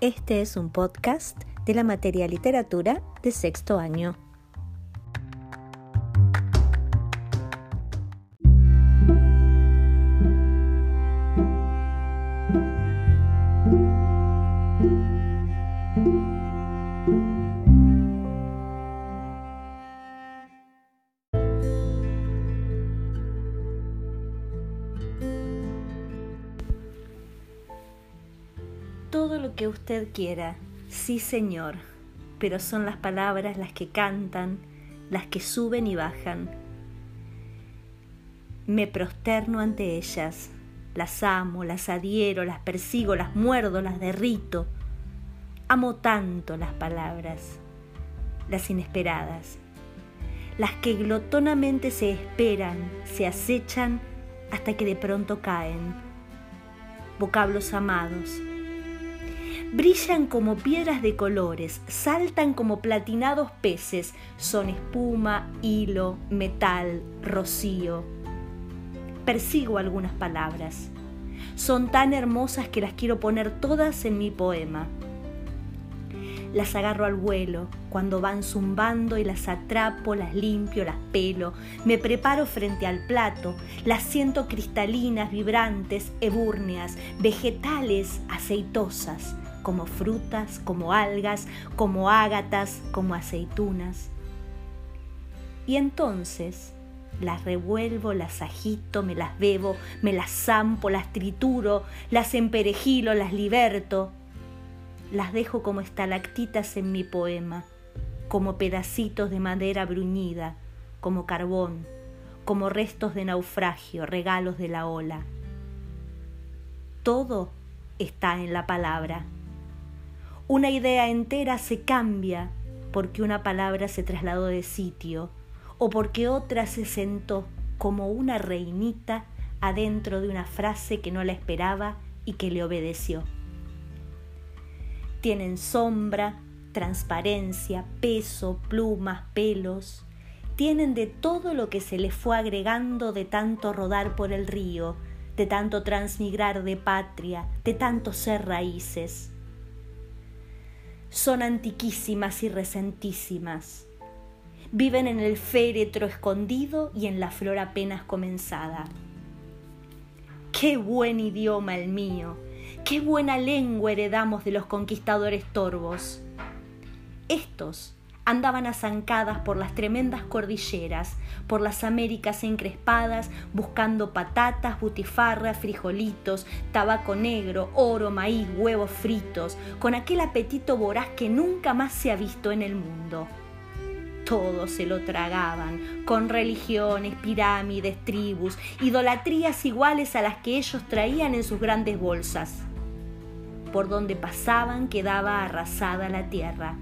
Este es un podcast de la materia literatura de sexto año. Todo lo que usted quiera, sí señor, pero son las palabras las que cantan, las que suben y bajan. Me prosterno ante ellas, las amo, las adhiero, las persigo, las muerdo, las derrito. Amo tanto las palabras, las inesperadas, las que glotonamente se esperan, se acechan hasta que de pronto caen. Vocablos amados, brillan como piedras de colores, saltan como platinados peces, son espuma, hilo, metal, rocío. Persigo algunas palabras. Son tan hermosas que las quiero poner todas en mi poema. Las agarro al vuelo, cuando van zumbando y las atrapo, las limpio, las pelo, me preparo frente al plato, las siento cristalinas, vibrantes, ebúrneas, vegetales, aceitosas, como frutas, como algas, como ágatas, como aceitunas. Y entonces las revuelvo, las agito, me las bebo, me las zampo, las trituro, las emperejilo, las liberto, las dejo como estalactitas en mi poema, como pedacitos de madera bruñida, como carbón, como restos de naufragio, regalos de la ola. Todo está en la palabra. Una idea entera se cambia porque una palabra se trasladó de sitio o porque otra se sentó como una reinita adentro de una frase que no la esperaba y que le obedeció. Tienen sombra, transparencia, peso, plumas, pelos. Tienen de todo lo que se les fue agregando de tanto rodar por el río, de tanto transmigrar de patria, de tanto ser raíces son antiquísimas y recentísimas. Viven en el féretro escondido y en la flor apenas comenzada. Qué buen idioma el mío, qué buena lengua heredamos de los conquistadores torvos. Estos andaban azancadas por las tremendas cordilleras, por las Américas encrespadas, buscando patatas, butifarras, frijolitos, tabaco negro, oro, maíz, huevos fritos, con aquel apetito voraz que nunca más se ha visto en el mundo. Todos se lo tragaban, con religiones, pirámides, tribus, idolatrías iguales a las que ellos traían en sus grandes bolsas. Por donde pasaban quedaba arrasada la tierra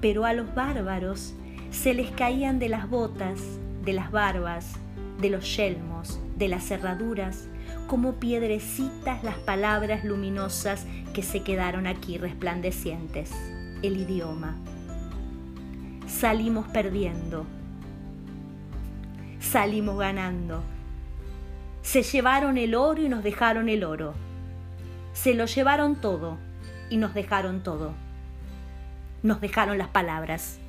pero a los bárbaros se les caían de las botas, de las barbas, de los yelmos, de las cerraduras, como piedrecitas las palabras luminosas que se quedaron aquí resplandecientes, el idioma. Salimos perdiendo, salimos ganando. Se llevaron el oro y nos dejaron el oro. Se lo llevaron todo y nos dejaron todo nos dejaron las palabras.